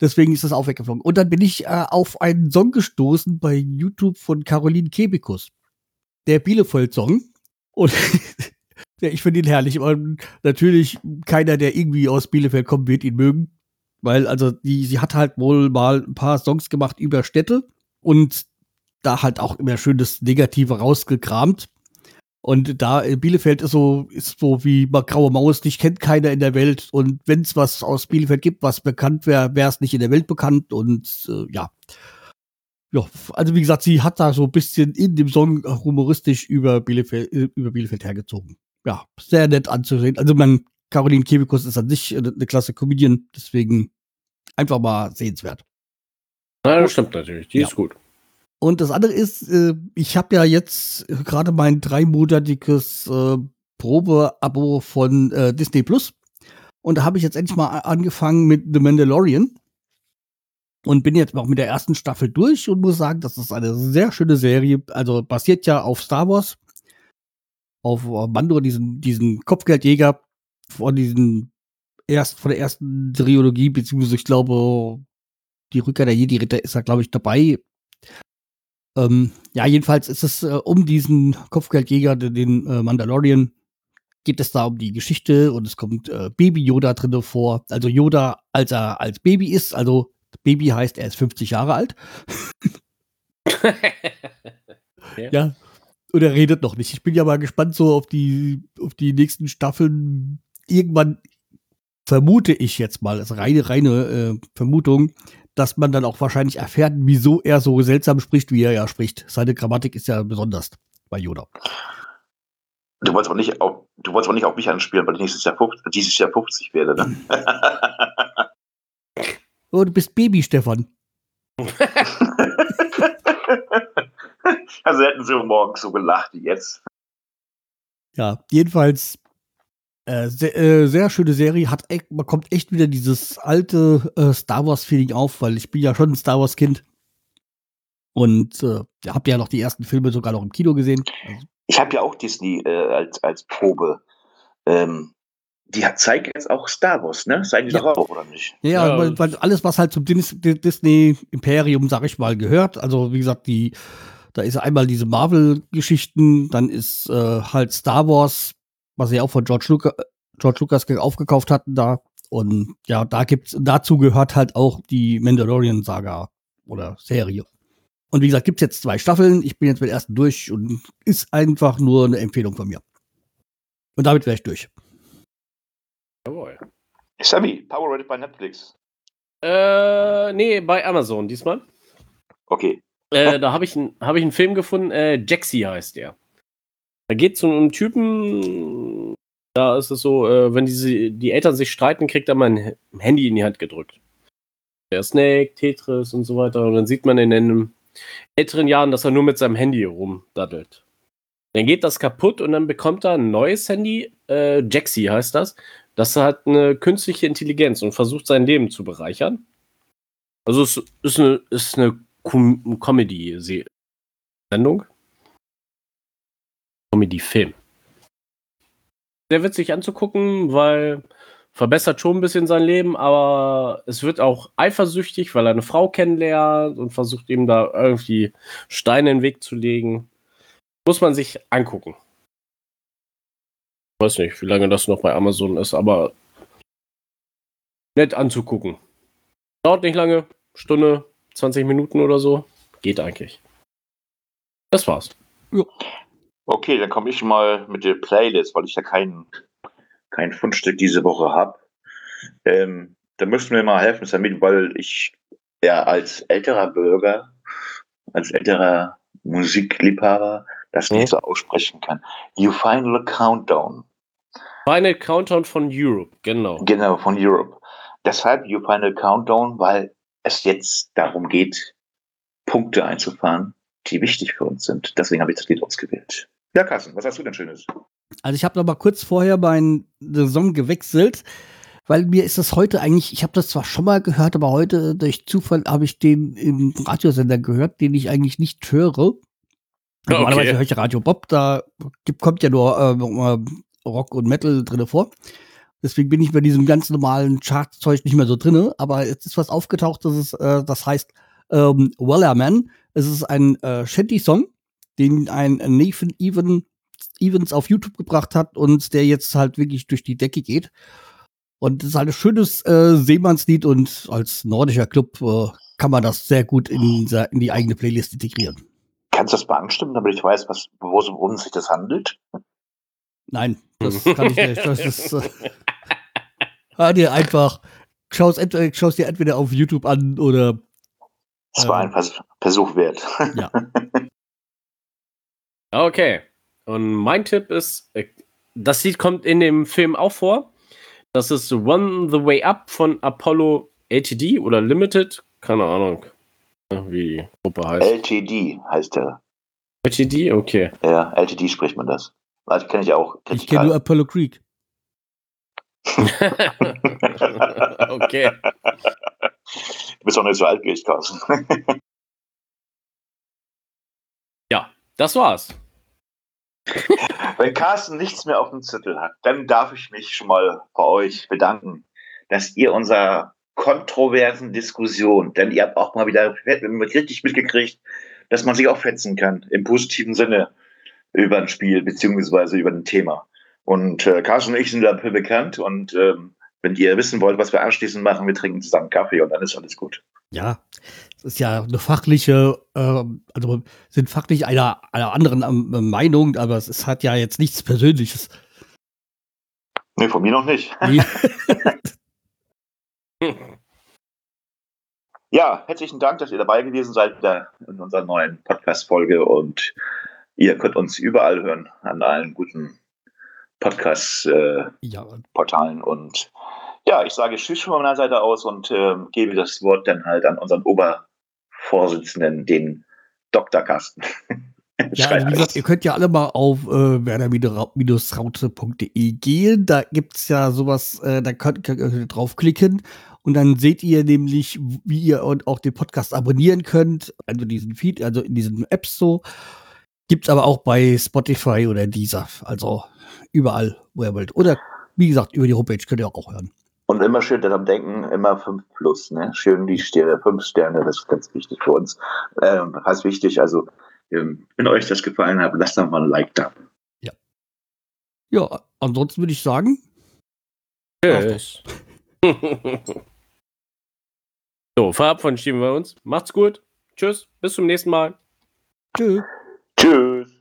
Deswegen ist das auch weggeflogen. Und dann bin ich äh, auf einen Song gestoßen bei YouTube von Caroline Kebikus. Der Bielefeld-Song. Und ja, ich finde ihn herrlich. Und natürlich, keiner, der irgendwie aus Bielefeld kommt, wird ihn mögen. Weil, also, die, sie hat halt wohl mal ein paar Songs gemacht über Städte und da halt auch immer schön das Negative rausgekramt. Und da in Bielefeld ist so, ist so wie graue Maus, dich kennt keiner in der Welt. Und wenn es was aus Bielefeld gibt, was bekannt wäre, wäre es nicht in der Welt bekannt. Und äh, ja. Ja, also wie gesagt, sie hat da so ein bisschen in dem Song humoristisch über Bielefeld, äh, über Bielefeld hergezogen. Ja, sehr nett anzusehen. Also man, Caroline Kebekus ist an sich eine, klasse Comedian, deswegen einfach mal sehenswert. Ja, das stimmt natürlich. Die ja. ist gut. Und das andere ist, äh, ich habe ja jetzt gerade mein dreimonatiges äh, Probe-Abo von äh, Disney Plus. Und da habe ich jetzt endlich mal angefangen mit The Mandalorian. Und bin jetzt auch mit der ersten Staffel durch und muss sagen, das ist eine sehr schöne Serie. Also basiert ja auf Star Wars. Auf Mando, diesen, diesen Kopfgeldjäger von diesen erst von der ersten Trilogie, beziehungsweise ich glaube, die Rückkehr der Jedi-Ritter ist da, glaube ich, dabei. Ähm, ja, jedenfalls ist es äh, um diesen Kopfgeldjäger, den äh, Mandalorian, geht es da um die Geschichte und es kommt äh, Baby Yoda drinne vor. Also Yoda, als er als Baby ist, also Baby heißt, er ist 50 Jahre alt. ja. ja. Und er redet noch nicht. Ich bin ja mal gespannt so auf die, auf die nächsten Staffeln. Irgendwann vermute ich jetzt mal, das ist reine, reine äh, Vermutung, dass man dann auch wahrscheinlich erfährt, wieso er so seltsam spricht, wie er ja spricht. Seine Grammatik ist ja besonders bei Yoda. Du wolltest auch nicht auf, du wolltest auch nicht auf mich anspielen, weil ich nächstes Jahr 50, dieses Jahr 50 werde, ne? oh, du bist Baby, Stefan. Also hätten sie morgens so gelacht wie jetzt. Ja, jedenfalls äh, sehr, äh, sehr schöne Serie. Hat echt, man kommt echt wieder dieses alte äh, Star Wars-Feeling auf, weil ich bin ja schon ein Star Wars-Kind. Und äh, habt ja noch die ersten Filme sogar noch im Kino gesehen. Also, Ich habe ja auch Disney äh, als, als Probe. Ähm, die hat, zeigen jetzt auch Star Wars, ne? Zeigen die Ja. doch auch, oder nicht? ja, Ja. Weil, weil alles, was halt zum Dis Di- Disney-Imperium, sag ich mal, gehört. Also, wie gesagt, die, da ist einmal diese Marvel-Geschichten, dann ist äh, halt Star Wars, was sie auch von George, Luca George Lucas ge- aufgekauft hatten da. Und ja, da gibt's, dazu gehört halt auch die Mandalorian-Saga oder Serie. Und wie gesagt, gibt's jetzt zwei Staffeln. Ich bin jetzt mit der ersten durch und ist einfach nur eine Empfehlung von mir. Und damit wäre ich durch. Jawohl. Sammy, Power Rated bei Netflix. Äh, nee, bei Amazon diesmal. Okay. Äh, da habe ich, hab ich einen Film gefunden, äh, Jaxi heißt der. Da geht es um einen Typen, da ist es so, äh, wenn diese, die Eltern sich streiten, kriegt er mal ein Handy in die Hand gedrückt. Der Snake, Tetris und so weiter. Und dann sieht man in den älteren Jahren, dass er nur mit seinem Handy rumdaddelt. Dann geht das kaputt und dann bekommt er ein neues Handy, äh, Jaxi heißt das. Das hat eine künstliche Intelligenz und versucht sein Leben zu bereichern. Also es ist eine, ist eine Com Comedy-Sendung. Comedy-Film. Sehr witzig anzugucken, weil verbessert schon ein bisschen sein Leben, aber es wird auch eifersüchtig, weil er eine Frau kennenlernt und versucht ihm da irgendwie Steine in den Weg zu legen. Muss man sich angucken. Ich weiß nicht, wie lange das noch bei Amazon ist, aber nett anzugucken. Dauert nicht lange, Stunde, 20 Minuten oder so. Geht eigentlich. Das war's. Okay, dann komme ich mal mit der Playlist, weil ich ja kein, kein Fundstück diese Woche habe. Ähm, da müssten wir mal helfen, Sammy, weil ich ja als älterer Bürger, als älterer Musikliebhaber das nicht so aussprechen kann. You Final Countdown. Final Countdown von Europe, genau. Genau, von Europe. Deshalb You Final Countdown, weil es jetzt darum geht, Punkte einzufahren, die wichtig für uns sind. Deswegen habe ich das Lied ausgewählt. Ja, Carsten, was hast du denn Schönes? Also ich habe noch mal kurz vorher meinen Song gewechselt, weil mir ist das heute eigentlich, ich habe das zwar schon mal gehört, aber heute durch Zufall habe ich den im Radiosender gehört, den ich eigentlich nicht höre. Okay. Normalerweise höre ich Radio Bob, da kommt ja nur ähm, Rock und Metal drinne vor. Deswegen bin ich bei diesem ganz normalen Chartzeug nicht mehr so drinne. Aber jetzt ist was aufgetaucht, das, ist, äh, das heißt ähm, Wellerman. Es ist ein äh, Shanty-Song, den ein Nathan Even, Evans auf YouTube gebracht hat und der jetzt halt wirklich durch die Decke geht. Und es ist halt ein schönes äh, Seemannslied und als nordischer Club äh, kann man das sehr gut in, in die eigene Playlist integrieren. Kannst du das beanstimmen, damit ich weiß, was, wo, worum sich das handelt? Nein, das kann ich nicht. Das ist äh, hör dir einfach, schau's, entweder, schau's dir entweder auf YouTube an oder Das war Ähm. ein Vers Versuch wert. ja. Okay. Und mein Tipp ist, äh, das Lied kommt in dem Film auch vor. Das ist One the Way Up von Apollo LTD oder Limited. Keine Ahnung, wie die Gruppe heißt. LTD heißt der. LTD? Okay. Ja, LTD spricht man das. Also kenne ich auch. Kenn Ich kenne nur Apollo Creek. okay. Du bist auch nicht so alt wie ich, Carsten. Ja, das war's. Wenn Carsten nichts mehr auf dem Zettel hat, dann darf ich mich schon mal bei euch bedanken, dass ihr unserer kontroversen Diskussion, denn ihr habt auch mal wieder richtig mitgekriegt, dass man sich auch fetzen kann, im positiven Sinne, über ein Spiel beziehungsweise über ein Thema. Und äh, Carsten und ich sind dafür bekannt und ähm, wenn ihr wissen wollt, was wir anschließend machen, wir trinken zusammen Kaffee und dann ist alles gut. Ja, ist ja eine fachliche, ähm, also sind fachlich einer, einer anderen ähm, Meinung, aber es hat ja jetzt nichts Persönliches. Nee, von mir noch nicht. Ja, herzlichen Dank, dass ihr dabei gewesen seid in unserer neuen Podcast-Folge und ihr könnt uns überall hören, an allen guten Podcast-Portalen. ja, und ja, ich sage Tschüss von meiner Seite aus und ähm, gebe das Wort dann halt an unseren Obervorsitzenden, den Dr. Carsten. Ja, also wie gesagt, ihr könnt ja alle mal auf äh, werder-raute.de gehen. Da gibt es ja sowas, äh, da könnt, könnt ihr draufklicken und dann seht ihr nämlich, wie ihr und auch den Podcast abonnieren könnt. Also diesen Feed, also in diesen Apps so. Gibt's aber auch bei Spotify oder Deezer. Also überall, wo ihr wollt. Oder wie gesagt, über die Homepage könnt ihr auch hören. Und immer schön daran denken, immer 5 plus, ne? Schön die Sterne, 5 Sterne, das ist ganz wichtig für uns. Ähm, heißt wichtig, also ähm, wenn euch das gefallen hat, lasst doch mal ein Like da. Ja, ansonsten würde ich sagen, Tschüss. so, verabschieden wir uns. Macht's gut. Tschüss. Bis zum nächsten Mal. tschüss. Tschüss.